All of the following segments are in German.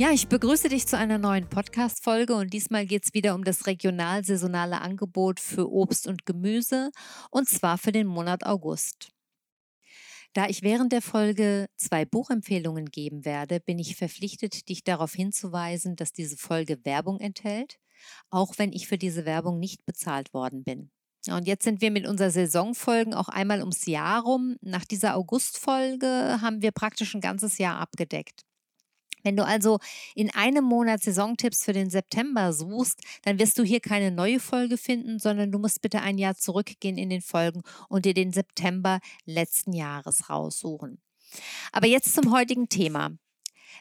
Ja, ich begrüße dich zu einer neuen Podcast-Folge und diesmal geht es wieder um das regional-saisonale Angebot für Obst und Gemüse und zwar für den Monat August. Da ich während der Folge zwei Buchempfehlungen geben werde, bin ich verpflichtet, dich darauf hinzuweisen, dass diese Folge Werbung enthält, auch wenn ich für diese Werbung nicht bezahlt worden bin. Und jetzt sind wir mit unseren Saisonfolgen auch einmal ums Jahr rum. Nach dieser Augustfolge haben wir praktisch ein ganzes Jahr abgedeckt. Wenn du also in einem Monat Saisontipps für den September suchst, dann wirst du hier keine neue Folge finden, sondern du musst bitte ein Jahr zurückgehen in den Folgen und dir den September letzten Jahres raussuchen. Aber jetzt zum heutigen Thema.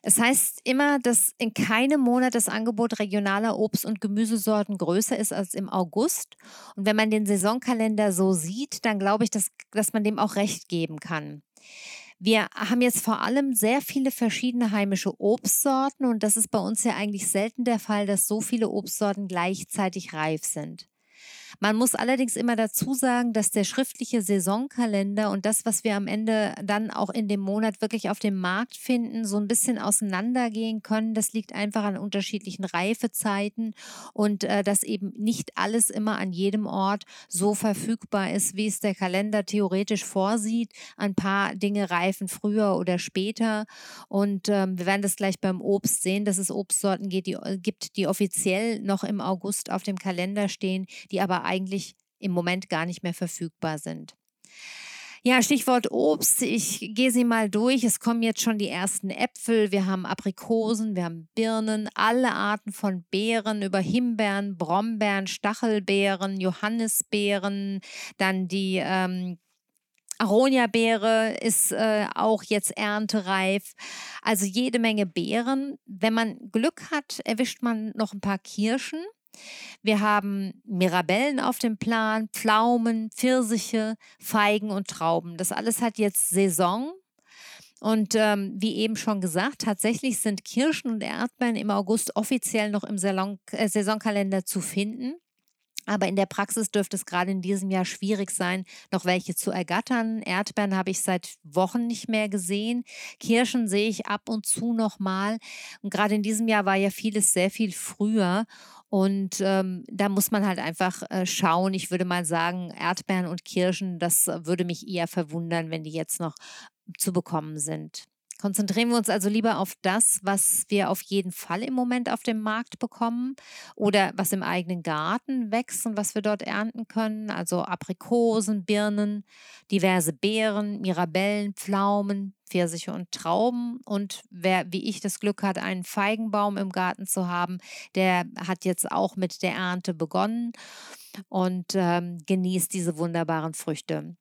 Es heißt immer, dass in keinem Monat das Angebot regionaler Obst- und Gemüsesorten größer ist als im August. Und wenn man den Saisonkalender so sieht, dann glaube ich, dass, dass man dem auch recht geben kann. Wir haben jetzt vor allem sehr viele verschiedene heimische Obstsorten und das ist bei uns ja eigentlich selten der Fall, dass so viele Obstsorten gleichzeitig reif sind. Man muss allerdings immer dazu sagen, dass der schriftliche Saisonkalender und das, was wir am Ende dann auch in dem Monat wirklich auf dem Markt finden, so ein bisschen auseinandergehen können. Das liegt einfach an unterschiedlichen Reifezeiten und äh, dass eben nicht alles immer an jedem Ort so verfügbar ist, wie es der Kalender theoretisch vorsieht. Ein paar Dinge reifen früher oder später und ähm, wir werden das gleich beim Obst sehen, dass es Obstsorten gibt die, äh, gibt, die offiziell noch im August auf dem Kalender stehen, die aber eigentlich im Moment gar nicht mehr verfügbar sind. Ja, Stichwort Obst. Ich gehe sie mal durch. Es kommen jetzt schon die ersten Äpfel. Wir haben Aprikosen, wir haben Birnen, alle Arten von Beeren, über Himbeeren, Brombeeren, Stachelbeeren, Johannisbeeren, dann die ähm, Aronia-Beere ist äh, auch jetzt erntereif. Also jede Menge Beeren. Wenn man Glück hat, erwischt man noch ein paar Kirschen. Wir haben Mirabellen auf dem Plan, Pflaumen, Pfirsiche, Feigen und Trauben. Das alles hat jetzt Saison. Und ähm, wie eben schon gesagt, tatsächlich sind Kirschen und Erdbeeren im August offiziell noch im Salon, äh, Saisonkalender zu finden. Aber in der Praxis dürfte es gerade in diesem Jahr schwierig sein, noch welche zu ergattern. Erdbeeren habe ich seit Wochen nicht mehr gesehen. Kirschen sehe ich ab und zu noch mal. Und gerade in diesem Jahr war ja vieles sehr viel früher. Und ähm, da muss man halt einfach äh, schauen. Ich würde mal sagen, Erdbeeren und Kirschen, das würde mich eher verwundern, wenn die jetzt noch zu bekommen sind. Konzentrieren wir uns also lieber auf das, was wir auf jeden Fall im Moment auf dem Markt bekommen oder was im eigenen Garten wächst und was wir dort ernten können. Also Aprikosen, Birnen, diverse Beeren, Mirabellen, Pflaumen, Pfirsiche und Trauben. Und wer wie ich das Glück hat, einen Feigenbaum im Garten zu haben, der hat jetzt auch mit der Ernte begonnen und ähm, genießt diese wunderbaren Früchte.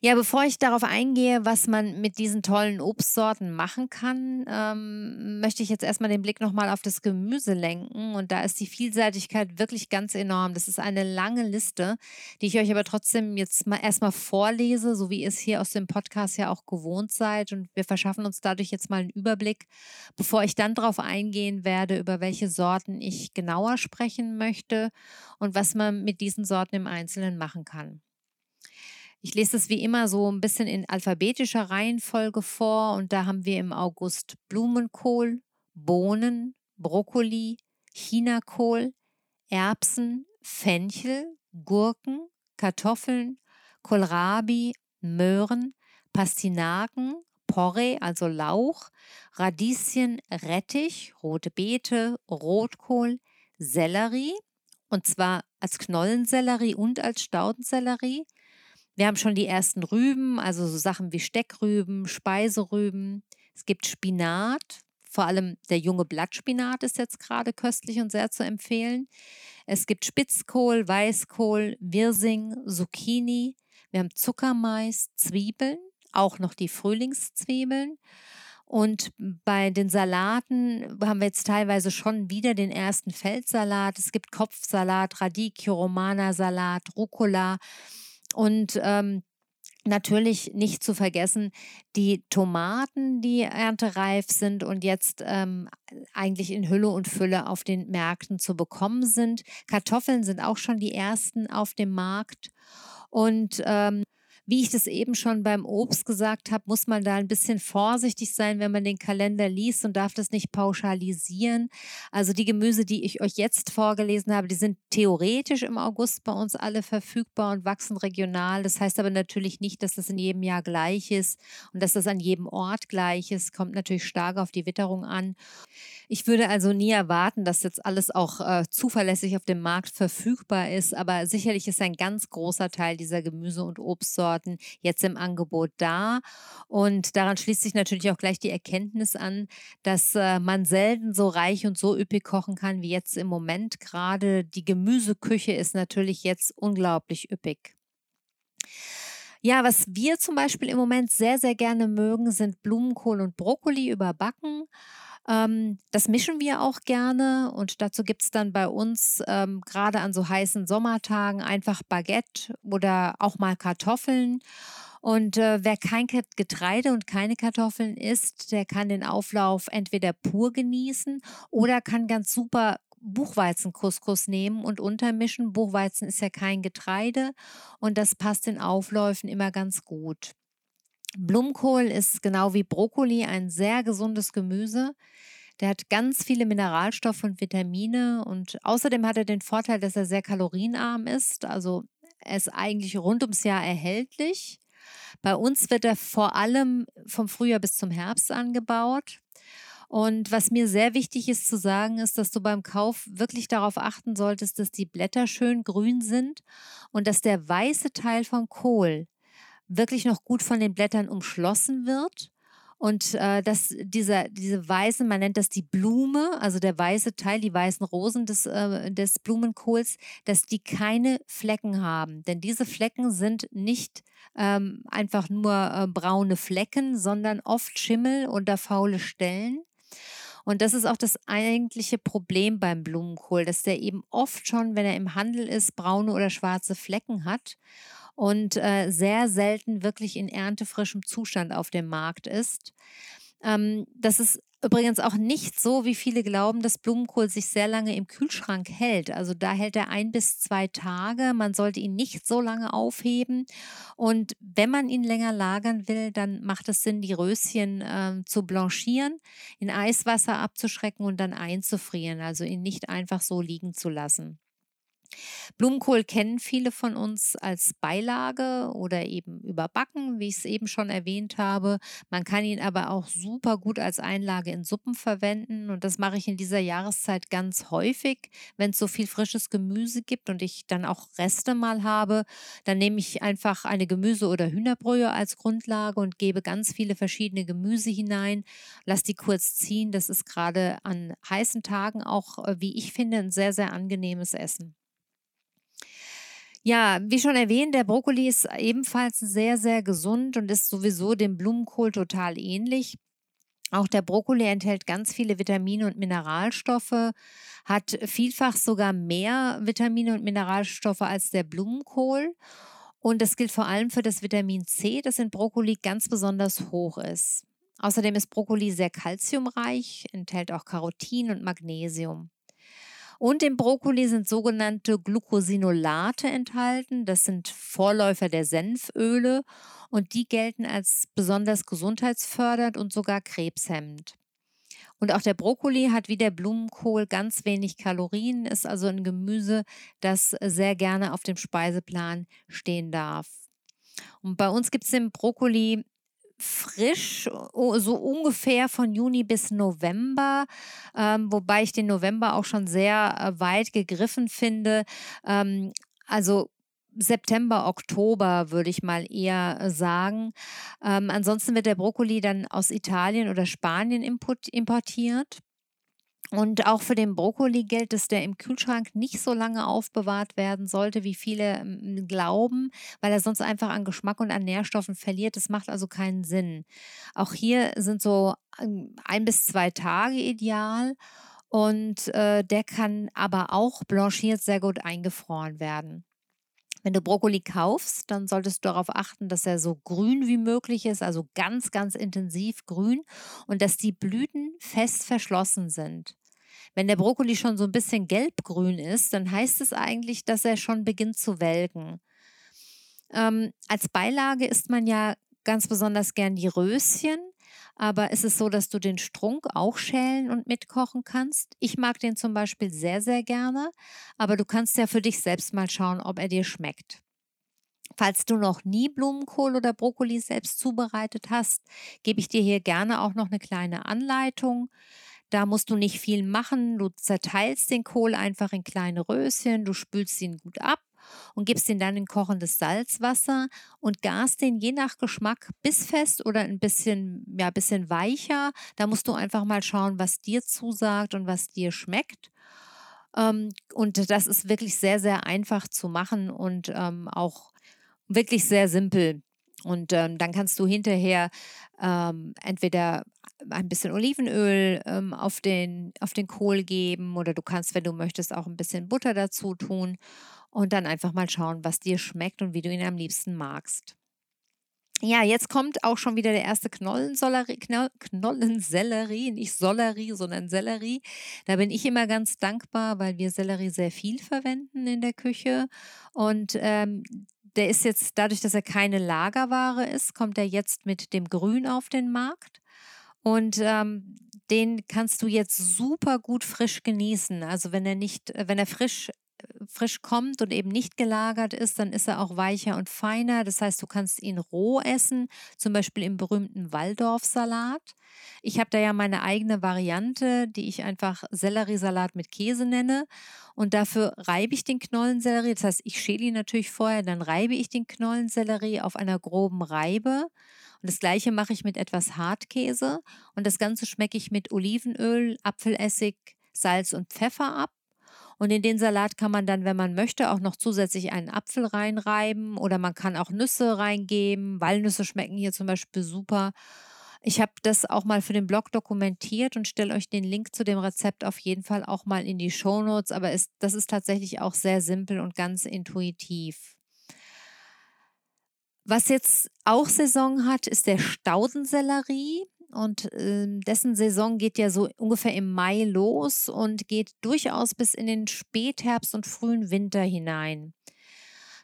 Ja, bevor ich darauf eingehe, was man mit diesen tollen Obstsorten machen kann, ähm, möchte ich jetzt erstmal den Blick nochmal auf das Gemüse lenken. Und da ist die Vielseitigkeit wirklich ganz enorm. Das ist eine lange Liste, die ich euch aber trotzdem jetzt mal erstmal vorlese, so wie ihr es hier aus dem Podcast ja auch gewohnt seid. Und wir verschaffen uns dadurch jetzt mal einen Überblick, bevor ich dann darauf eingehen werde, über welche Sorten ich genauer sprechen möchte und was man mit diesen Sorten im Einzelnen machen kann. Ich lese das wie immer so ein bisschen in alphabetischer Reihenfolge vor und da haben wir im August Blumenkohl, Bohnen, Brokkoli, Chinakohl, Erbsen, Fenchel, Gurken, Kartoffeln, Kohlrabi, Möhren, Pastinaken, Porree, also Lauch, Radieschen, Rettich, rote Beete, Rotkohl, Sellerie, und zwar als Knollensellerie und als Staudensellerie, wir haben schon die ersten Rüben, also so Sachen wie Steckrüben, Speiserüben. Es gibt Spinat, vor allem der junge Blattspinat ist jetzt gerade köstlich und sehr zu empfehlen. Es gibt Spitzkohl, Weißkohl, Wirsing, Zucchini. Wir haben Zuckermais, Zwiebeln, auch noch die Frühlingszwiebeln. Und bei den Salaten haben wir jetzt teilweise schon wieder den ersten Feldsalat. Es gibt Kopfsalat, Radicchio, Romana-Salat, Rucola. Und ähm, Natürlich nicht zu vergessen die Tomaten, die erntereif sind und jetzt ähm, eigentlich in Hülle und Fülle auf den Märkten zu bekommen sind. Kartoffeln sind auch schon die ersten auf dem Markt. Und ähm, wie ich das eben schon beim Obst gesagt habe, muss man da ein bisschen vorsichtig sein, wenn man den Kalender liest und darf das nicht pauschalisieren. Also die Gemüse, die ich euch jetzt vorgelesen habe, die sind theoretisch im August bei uns alle verfügbar und wachsen regional. Das heißt aber natürlich nicht, dass das in jedem Jahr gleich ist und dass das an jedem Ort gleich ist. Kommt natürlich stark auf die Witterung an. Ich würde also nie erwarten, dass jetzt alles auch äh, zuverlässig auf dem Markt verfügbar ist, aber sicherlich ist ein ganz großer Teil dieser Gemüse- und Obstsorten Sorten jetzt im Angebot da. Und daran schließt sich natürlich auch gleich die Erkenntnis an, dass äh, man selten so reich und so üppig kochen kann wie jetzt im Moment. Gerade die Gemüseküche ist natürlich jetzt unglaublich üppig. Ja, was wir zum Beispiel im Moment sehr, sehr gerne mögen, sind Blumenkohl und Brokkoli überbacken. Ähm, das mischen wir auch gerne und dazu gibt es dann bei uns ähm, gerade an so heißen Sommertagen einfach Baguette oder auch mal Kartoffeln. Und äh, wer kein Getreide und keine Kartoffeln isst, der kann den Auflauf entweder pur genießen oder kann ganz super Buchweizen-Couscous nehmen und untermischen. Buchweizen ist ja kein Getreide und das passt den Aufläufen immer ganz gut. Blumenkohl ist genau wie Brokkoli ein sehr gesundes Gemüse. Der hat ganz viele Mineralstoffe und Vitamine und außerdem hat er den Vorteil, dass er sehr kalorienarm ist. Also er ist eigentlich rund ums Jahr erhältlich. Bei uns wird er vor allem vom Frühjahr bis zum Herbst angebaut. Und was mir sehr wichtig ist zu sagen, ist, dass du beim Kauf wirklich darauf achten solltest, dass die Blätter schön grün sind und dass der weiße Teil von Kohl wirklich noch gut von den Blättern umschlossen wird. Und äh, dass dieser, diese weiße, man nennt das die Blume, also der weiße Teil, die weißen Rosen des, äh, des Blumenkohls, dass die keine Flecken haben. Denn diese Flecken sind nicht ähm, einfach nur äh, braune Flecken, sondern oft Schimmel oder faule Stellen. Und das ist auch das eigentliche Problem beim Blumenkohl, dass der eben oft schon, wenn er im Handel ist, braune oder schwarze Flecken hat und äh, sehr selten wirklich in erntefrischem Zustand auf dem Markt ist. Ähm, das ist übrigens auch nicht so, wie viele glauben, dass Blumenkohl sich sehr lange im Kühlschrank hält. Also da hält er ein bis zwei Tage. Man sollte ihn nicht so lange aufheben. Und wenn man ihn länger lagern will, dann macht es Sinn, die Röschen äh, zu blanchieren, in Eiswasser abzuschrecken und dann einzufrieren. Also ihn nicht einfach so liegen zu lassen. Blumenkohl kennen viele von uns als Beilage oder eben überbacken, wie ich es eben schon erwähnt habe. Man kann ihn aber auch super gut als Einlage in Suppen verwenden und das mache ich in dieser Jahreszeit ganz häufig, wenn es so viel frisches Gemüse gibt und ich dann auch Reste mal habe. Dann nehme ich einfach eine Gemüse- oder Hühnerbrühe als Grundlage und gebe ganz viele verschiedene Gemüse hinein, lasse die kurz ziehen. Das ist gerade an heißen Tagen auch, äh, wie ich finde, ein sehr, sehr angenehmes Essen. Ja, wie schon erwähnt, der Brokkoli ist ebenfalls sehr, sehr gesund und ist sowieso dem Blumenkohl total ähnlich. Auch der Brokkoli enthält ganz viele Vitamine und Mineralstoffe, hat vielfach sogar mehr Vitamine und Mineralstoffe als der Blumenkohl. Und das gilt vor allem für das Vitamin C, das in Brokkoli ganz besonders hoch ist. Außerdem ist Brokkoli sehr kalziumreich, enthält auch Carotin und Magnesium. Und im Brokkoli sind sogenannte Glucosinolate enthalten. Das sind Vorläufer der Senföle und die gelten als besonders gesundheitsfördernd und sogar krebshemmend. Und auch der Brokkoli hat wie der Blumenkohl ganz wenig Kalorien, ist also ein Gemüse, das sehr gerne auf dem Speiseplan stehen darf. Und bei uns gibt es im Brokkoli frisch, so ungefähr von Juni bis November, ähm, wobei ich den November auch schon sehr äh, weit gegriffen finde. Ähm, also September, Oktober würde ich mal eher äh, sagen. Ähm, ansonsten wird der Brokkoli dann aus Italien oder Spanien import importiert. Und auch für den Brokkoli gilt, dass der im Kühlschrank nicht so lange aufbewahrt werden sollte, wie viele ähm, glauben, weil er sonst einfach an Geschmack und an Nährstoffen verliert. Das macht also keinen Sinn. Auch hier sind so ähm, ein bis zwei Tage ideal. Und äh, der kann aber auch blanchiert sehr gut eingefroren werden. Wenn du Brokkoli kaufst, dann solltest du darauf achten, dass er so grün wie möglich ist, also ganz, ganz intensiv grün und dass die Blüten fest verschlossen sind. Wenn der Brokkoli schon so ein bisschen gelbgrün ist, dann heißt es eigentlich, dass er schon beginnt zu welken. Ähm, als Beilage isst man ja ganz besonders gern die Röschen. Aber ist es so, dass du den Strunk auch schälen und mitkochen kannst? Ich mag den zum Beispiel sehr, sehr gerne, aber du kannst ja für dich selbst mal schauen, ob er dir schmeckt. Falls du noch nie Blumenkohl oder Brokkoli selbst zubereitet hast, gebe ich dir hier gerne auch noch eine kleine Anleitung. Da musst du nicht viel machen. Du zerteilst den Kohl einfach in kleine Röschen, du spülst ihn gut ab und gibst ihn dann in kochendes Salzwasser und gast den je nach Geschmack bissfest oder ein bisschen, ja, bisschen weicher. Da musst du einfach mal schauen, was dir zusagt und was dir schmeckt. Ähm, und das ist wirklich sehr, sehr einfach zu machen und ähm, auch wirklich sehr simpel. Und ähm, dann kannst du hinterher ähm, entweder ein bisschen Olivenöl ähm, auf, den, auf den Kohl geben oder du kannst, wenn du möchtest, auch ein bisschen Butter dazu tun und dann einfach mal schauen, was dir schmeckt und wie du ihn am liebsten magst. Ja, jetzt kommt auch schon wieder der erste Knollensellerie, Knollensellerie, nicht Sollerie, sondern Sellerie. Da bin ich immer ganz dankbar, weil wir Sellerie sehr viel verwenden in der Küche. Und ähm, der ist jetzt, dadurch, dass er keine Lagerware ist, kommt er jetzt mit dem Grün auf den Markt. Und ähm, den kannst du jetzt super gut frisch genießen. Also wenn er nicht, wenn er frisch frisch kommt und eben nicht gelagert ist, dann ist er auch weicher und feiner. Das heißt, du kannst ihn roh essen, zum Beispiel im berühmten Waldorfsalat. Ich habe da ja meine eigene Variante, die ich einfach Selleriesalat mit Käse nenne. Und dafür reibe ich den Knollensellerie. Das heißt, ich schäle ihn natürlich vorher, dann reibe ich den Knollensellerie auf einer groben Reibe. Und das gleiche mache ich mit etwas Hartkäse. Und das Ganze schmecke ich mit Olivenöl, Apfelessig, Salz und Pfeffer ab. Und in den Salat kann man dann, wenn man möchte, auch noch zusätzlich einen Apfel reinreiben oder man kann auch Nüsse reingeben. Walnüsse schmecken hier zum Beispiel super. Ich habe das auch mal für den Blog dokumentiert und stelle euch den Link zu dem Rezept auf jeden Fall auch mal in die Show Notes. Aber es, das ist tatsächlich auch sehr simpel und ganz intuitiv. Was jetzt auch Saison hat, ist der Staudensellerie und äh, dessen Saison geht ja so ungefähr im Mai los und geht durchaus bis in den Spätherbst und frühen Winter hinein.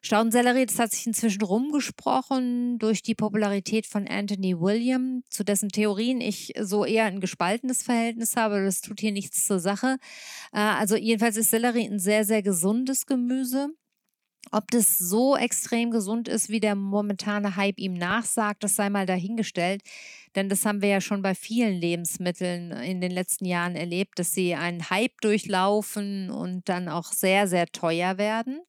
Staudensellerie, das hat sich inzwischen rumgesprochen durch die Popularität von Anthony William, zu dessen Theorien ich so eher ein gespaltenes Verhältnis habe. Das tut hier nichts zur Sache. Äh, also jedenfalls ist Sellerie ein sehr, sehr gesundes Gemüse. Ob das so extrem gesund ist, wie der momentane Hype ihm nachsagt, das sei mal dahingestellt. Denn das haben wir ja schon bei vielen Lebensmitteln in den letzten Jahren erlebt, dass sie einen Hype durchlaufen und dann auch sehr, sehr teuer werden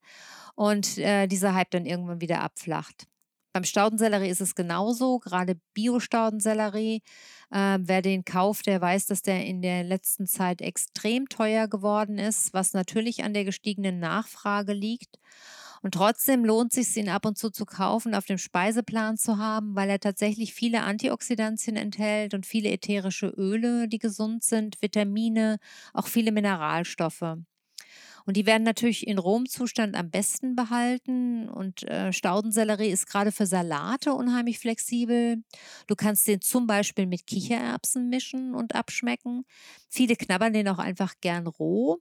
und äh, dieser Hype dann irgendwann wieder abflacht. Beim Staudensellerie ist es genauso, gerade Bio-Staudensellerie. Äh, wer den kauft, der weiß, dass der in der letzten Zeit extrem teuer geworden ist, was natürlich an der gestiegenen Nachfrage liegt. Und trotzdem lohnt es sich, ihn ab und zu zu kaufen, auf dem Speiseplan zu haben, weil er tatsächlich viele Antioxidantien enthält und viele ätherische Öle, die gesund sind, Vitamine, auch viele Mineralstoffe. Und die werden natürlich in Rohmzustand am besten behalten. Und äh, Staudensellerie ist gerade für Salate unheimlich flexibel. Du kannst den zum Beispiel mit Kichererbsen mischen und abschmecken. Viele knabbern den auch einfach gern roh.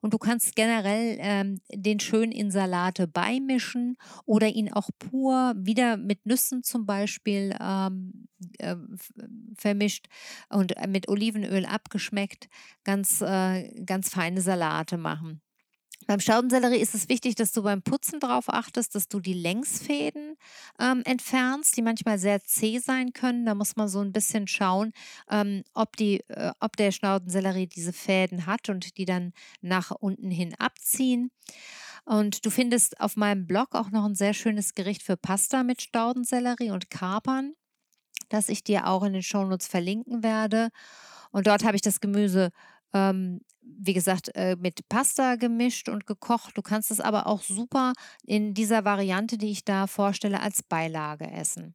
Und du kannst generell ähm, den schön in Salate beimischen oder ihn auch pur wieder mit Nüssen zum Beispiel ähm, äh, vermischt und äh, mit Olivenöl abgeschmeckt ganz, äh, ganz feine Salate machen. Beim Staudensellerie ist es wichtig, dass du beim Putzen darauf achtest, dass du die Längsfäden ähm, entfernst, die manchmal sehr zäh sein können. Da muss man so ein bisschen schauen, ähm, ob, die, äh, ob der Staudensellerie diese Fäden hat und die dann nach unten hin abziehen. Und du findest auf meinem Blog auch noch ein sehr schönes Gericht für Pasta mit Staudensellerie und Kapern, das ich dir auch in den Shownotes verlinken werde. Und dort habe ich das Gemüse Ähm, wie gesagt, äh, mit Pasta gemischt und gekocht. Du kannst es aber auch super in dieser Variante, die ich da vorstelle, als Beilage essen.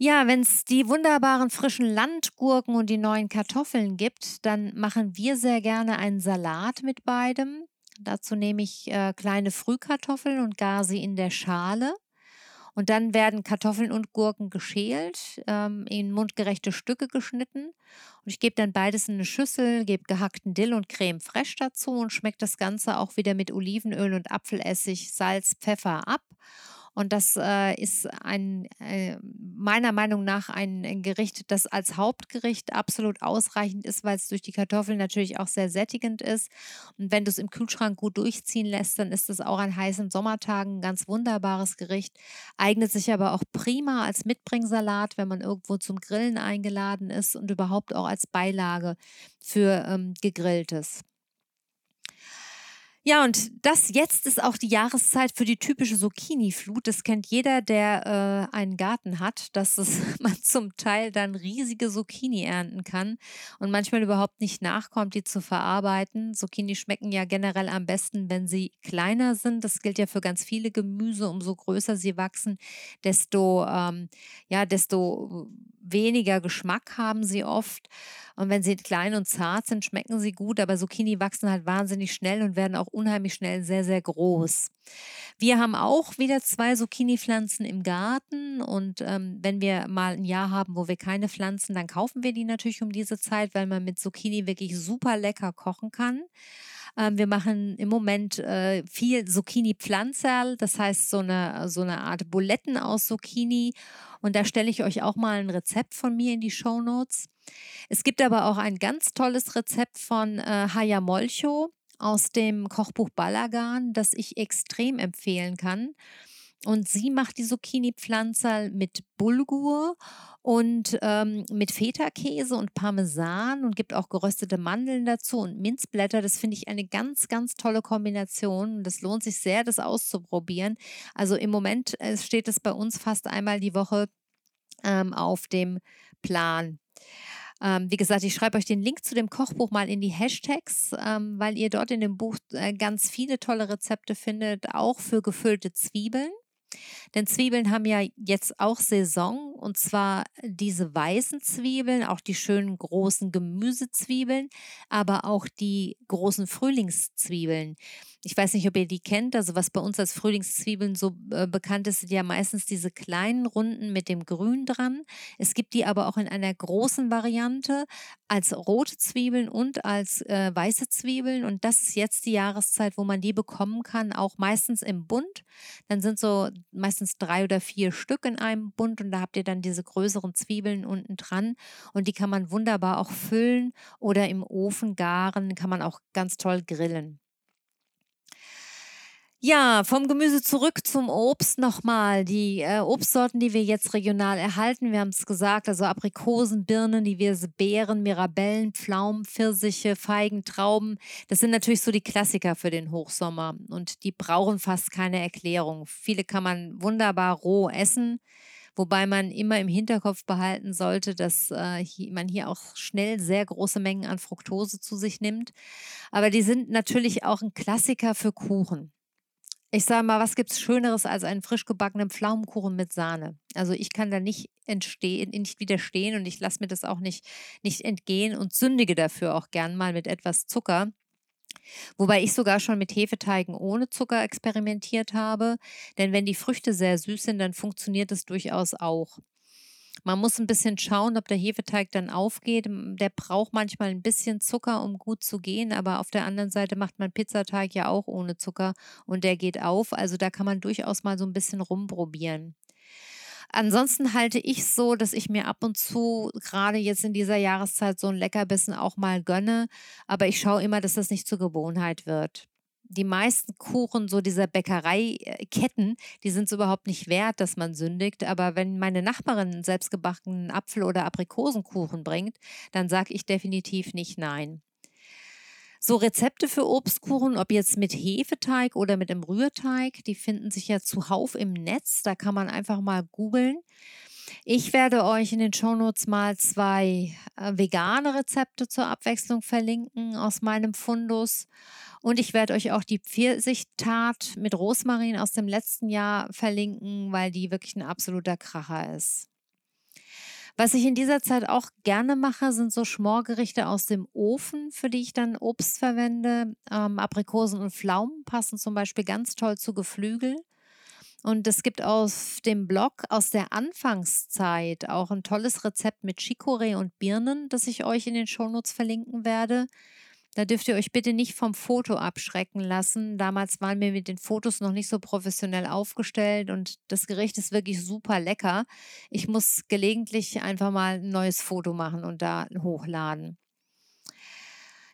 Ja, wenn es die wunderbaren frischen Landgurken und die neuen Kartoffeln gibt, dann machen wir sehr gerne einen Salat mit beidem. Dazu nehme ich äh, kleine Frühkartoffeln und gar sie in der Schale. Und dann werden Kartoffeln und Gurken geschält, ähm, in mundgerechte Stücke geschnitten. Und ich gebe dann beides in eine Schüssel, gebe gehackten Dill und Creme fraiche dazu und schmeckt das Ganze auch wieder mit Olivenöl und Apfelessig, Salz, Pfeffer ab. Und das äh, ist ein, äh, meiner Meinung nach ein Gericht, das als Hauptgericht absolut ausreichend ist, weil es durch die Kartoffeln natürlich auch sehr sättigend ist. Und wenn du es im Kühlschrank gut durchziehen lässt, dann ist es auch an heißen Sommertagen ein ganz wunderbares Gericht. Eignet sich aber auch prima als Mitbringsalat, wenn man irgendwo zum Grillen eingeladen ist und überhaupt auch als Beilage für ähm, gegrilltes. Ja, und das jetzt ist auch die Jahreszeit für die typische Zucchini-Flut. Das kennt jeder, der äh, einen Garten hat, dass es, man zum Teil dann riesige Zucchini ernten kann und manchmal überhaupt nicht nachkommt, die zu verarbeiten. Zucchini schmecken ja generell am besten, wenn sie kleiner sind. Das gilt ja für ganz viele Gemüse. Umso größer sie wachsen, desto, ähm, ja, desto weniger Geschmack haben sie oft. Und wenn sie klein und zart sind, schmecken sie gut, aber Zucchini wachsen halt wahnsinnig schnell und werden auch unheimlich schnell sehr, sehr groß. Wir haben auch wieder zwei Zucchini-Pflanzen im Garten und ähm, wenn wir mal ein Jahr haben, wo wir keine Pflanzen, dann kaufen wir die natürlich um diese Zeit, weil man mit Zucchini wirklich super lecker kochen kann. Ähm, wir machen im Moment äh, viel Zucchini-Pflanzerl, das heißt so eine, so eine Art Buletten aus Zucchini. Und da stelle ich euch auch mal ein Rezept von mir in die Show Notes. Es gibt aber auch ein ganz tolles Rezept von äh, Haya Molcho aus dem Kochbuch Balagan, das ich extrem empfehlen kann. Und sie macht die Zucchini-Pflanzerl mit Bulgur und ähm, mit Feta-Käse und Parmesan und gibt auch geröstete Mandeln dazu und Minzblätter. Das finde ich eine ganz, ganz tolle Kombination. Das lohnt sich sehr, das auszuprobieren. Also im Moment äh, steht es bei uns fast einmal die Woche ähm, auf dem Plan. Ähm, wie gesagt, ich schreibe euch den Link zu dem Kochbuch mal in die Hashtags, ähm, weil ihr dort in dem Buch äh, ganz viele tolle Rezepte findet, auch für gefüllte Zwiebeln. Denn Zwiebeln haben ja jetzt auch Saison und zwar diese weißen Zwiebeln, auch die schönen großen Gemüsezwiebeln, aber auch die großen Frühlingszwiebeln. Ich weiß nicht, ob ihr die kennt. Also was bei uns als Frühlingszwiebeln so äh, bekannt ist, sind ja meistens diese kleinen Runden mit dem Grün dran. Es gibt die aber auch in einer großen Variante als rote Zwiebeln und als äh, weiße Zwiebeln. Und das ist jetzt die Jahreszeit, wo man die bekommen kann, auch meistens im Bund. Dann sind so meistens drei oder vier Stück in einem Bund und da habt ihr dann diese größeren Zwiebeln unten dran. Und die kann man wunderbar auch füllen oder im Ofen garen, kann man auch ganz toll grillen. Ja, vom Gemüse zurück zum Obst nochmal. Die äh, Obstsorten, die wir jetzt regional erhalten, wir haben es gesagt, also Aprikosen, Birnen, diverse Beeren, Mirabellen, Pflaumen, Pfirsiche, Feigen, Trauben. Das sind natürlich so die Klassiker für den Hochsommer und die brauchen fast keine Erklärung. Viele kann man wunderbar roh essen. Wobei man immer im Hinterkopf behalten sollte, dass äh, hier, man hier auch schnell sehr große Mengen an Fructose zu sich nimmt. Aber die sind natürlich auch ein Klassiker für Kuchen. Ich sage mal, was gibt es Schöneres als einen frisch gebackenen Pflaumenkuchen mit Sahne? Also ich kann da nicht entstehen, nicht widerstehen und ich lasse mir das auch nicht, nicht entgehen und sündige dafür auch gern mal mit etwas Zucker. Wobei ich sogar schon mit Hefeteigen ohne Zucker experimentiert habe, denn wenn die Früchte sehr süß sind, dann funktioniert es durchaus auch. Man muss ein bisschen schauen, ob der Hefeteig dann aufgeht. Der braucht manchmal ein bisschen Zucker, um gut zu gehen, aber auf der anderen Seite macht man Pizzateig ja auch ohne Zucker und der geht auf. Also da kann man durchaus mal so ein bisschen rumprobieren. Ansonsten halte ich so, dass ich mir ab und zu, gerade jetzt in dieser Jahreszeit, so ein Leckerbissen auch mal gönne. Aber ich schaue immer, dass das nicht zur Gewohnheit wird die meisten Kuchen so dieser Bäckereiketten, die sind es überhaupt nicht wert, dass man sündigt. Aber wenn meine Nachbarin selbstgebackenen Apfel- oder Aprikosenkuchen bringt, dann sage ich definitiv nicht nein. So Rezepte für Obstkuchen, ob jetzt mit Hefeteig oder mit dem Rührteig, die finden sich ja zuhauf im Netz. Da kann man einfach mal googeln. Ich werde euch in den Shownotes mal zwei äh, vegane Rezepte zur Abwechslung verlinken aus meinem Fundus. Und ich werde euch auch die Pfirsichtat mit Rosmarin aus dem letzten Jahr verlinken, weil die wirklich ein absoluter Kracher ist. Was ich in dieser Zeit auch gerne mache, sind so Schmorgerichte aus dem Ofen, für die ich dann Obst verwende. Ähm, Aprikosen und Pflaumen passen zum Beispiel ganz toll zu Geflügel. Und es gibt auf dem Blog aus der Anfangszeit auch ein tolles Rezept mit Chicorée und Birnen, das ich euch in den Shownotes verlinken werde. Da dürft ihr euch bitte nicht vom Foto abschrecken lassen. Damals waren wir mit den Fotos noch nicht so professionell aufgestellt und das Gericht ist wirklich super lecker. Ich muss gelegentlich einfach mal ein neues Foto machen und da hochladen.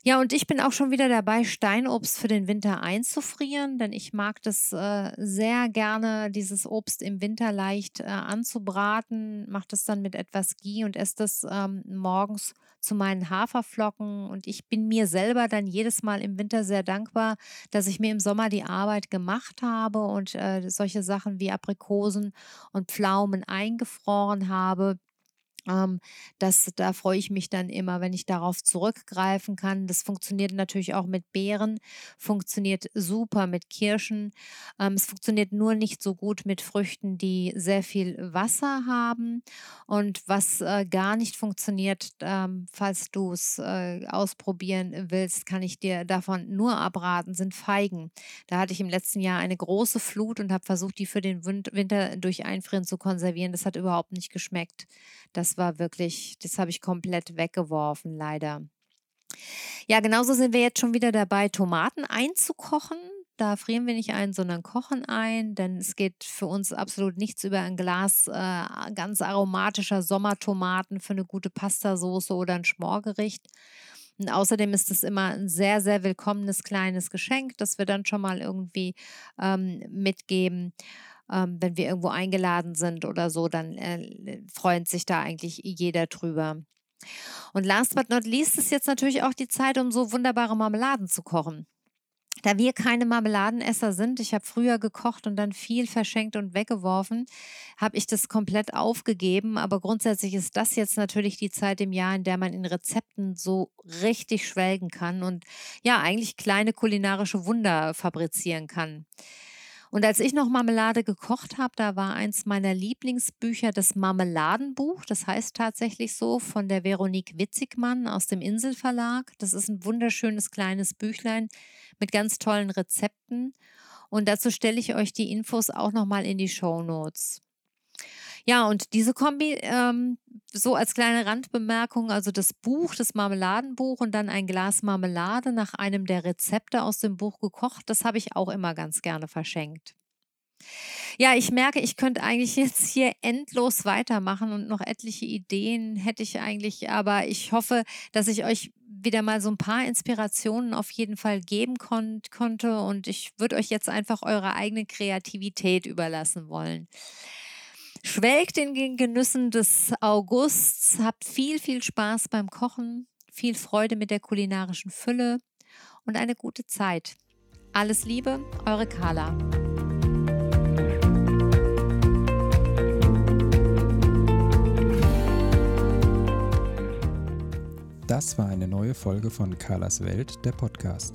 Ja, und ich bin auch schon wieder dabei, Steinobst für den Winter einzufrieren, denn ich mag das äh, sehr gerne, dieses Obst im Winter leicht äh, anzubraten, mache das dann mit etwas Ghee und esse das ähm, morgens zu meinen Haferflocken. Und ich bin mir selber dann jedes Mal im Winter sehr dankbar, dass ich mir im Sommer die Arbeit gemacht habe und äh, solche Sachen wie Aprikosen und Pflaumen eingefroren habe ähm, das, da freue ich mich dann immer, wenn ich darauf zurückgreifen kann. Das funktioniert natürlich auch mit Beeren, funktioniert super mit Kirschen. Ähm, es funktioniert nur nicht so gut mit Früchten, die sehr viel Wasser haben. Und was äh, gar nicht funktioniert, ähm, falls du es äh, ausprobieren willst, kann ich dir davon nur abraten, sind Feigen. Da hatte ich im letzten Jahr eine große Flut und habe versucht, die für den Winter durch Einfrieren zu konservieren. Das hat überhaupt nicht geschmeckt. Das war wirklich, das habe ich komplett weggeworfen, leider. Ja, genauso sind wir jetzt schon wieder dabei, Tomaten einzukochen. Da frieren wir nicht ein, sondern kochen ein, denn es geht für uns absolut nichts über ein Glas äh, ganz aromatischer Sommertomaten für eine gute Pastasoße oder ein Schmorgericht. Und außerdem ist es immer ein sehr, sehr willkommenes kleines Geschenk, das wir dann schon mal irgendwie ähm, mitgeben ähm, wenn wir irgendwo eingeladen sind oder so, dann äh, freut sich da eigentlich jeder drüber. Und last but not least ist jetzt natürlich auch die Zeit, um so wunderbare Marmeladen zu kochen. Da wir keine Marmeladenesser sind, ich habe früher gekocht und dann viel verschenkt und weggeworfen, habe ich das komplett aufgegeben. Aber grundsätzlich ist das jetzt natürlich die Zeit im Jahr, in der man in Rezepten so richtig schwelgen kann und ja, eigentlich kleine kulinarische Wunder fabrizieren kann. Und als ich noch Marmelade gekocht habe, da war eins meiner Lieblingsbücher das Marmeladenbuch. Das heißt tatsächlich so von der Veronique Witzigmann aus dem Inselverlag. Das ist ein wunderschönes kleines Büchlein mit ganz tollen Rezepten. Und dazu stelle ich euch die Infos auch nochmal in die Show Notes. Ja, und diese Kombi, ähm, so als kleine Randbemerkung, also das Buch, das Marmeladenbuch und dann ein Glas Marmelade nach einem der Rezepte aus dem Buch gekocht, das habe ich auch immer ganz gerne verschenkt. Ja, ich merke, ich könnte eigentlich jetzt hier endlos weitermachen und noch etliche Ideen hätte ich eigentlich, aber ich hoffe, dass ich euch wieder mal so ein paar Inspirationen auf jeden Fall geben kon konnte und ich würde euch jetzt einfach eure eigene Kreativität überlassen wollen. Schwelgt in den Genüssen des Augusts, habt viel, viel Spaß beim Kochen, viel Freude mit der kulinarischen Fülle und eine gute Zeit. Alles Liebe, eure Carla. Das war eine neue Folge von Carlas Welt, der Podcast.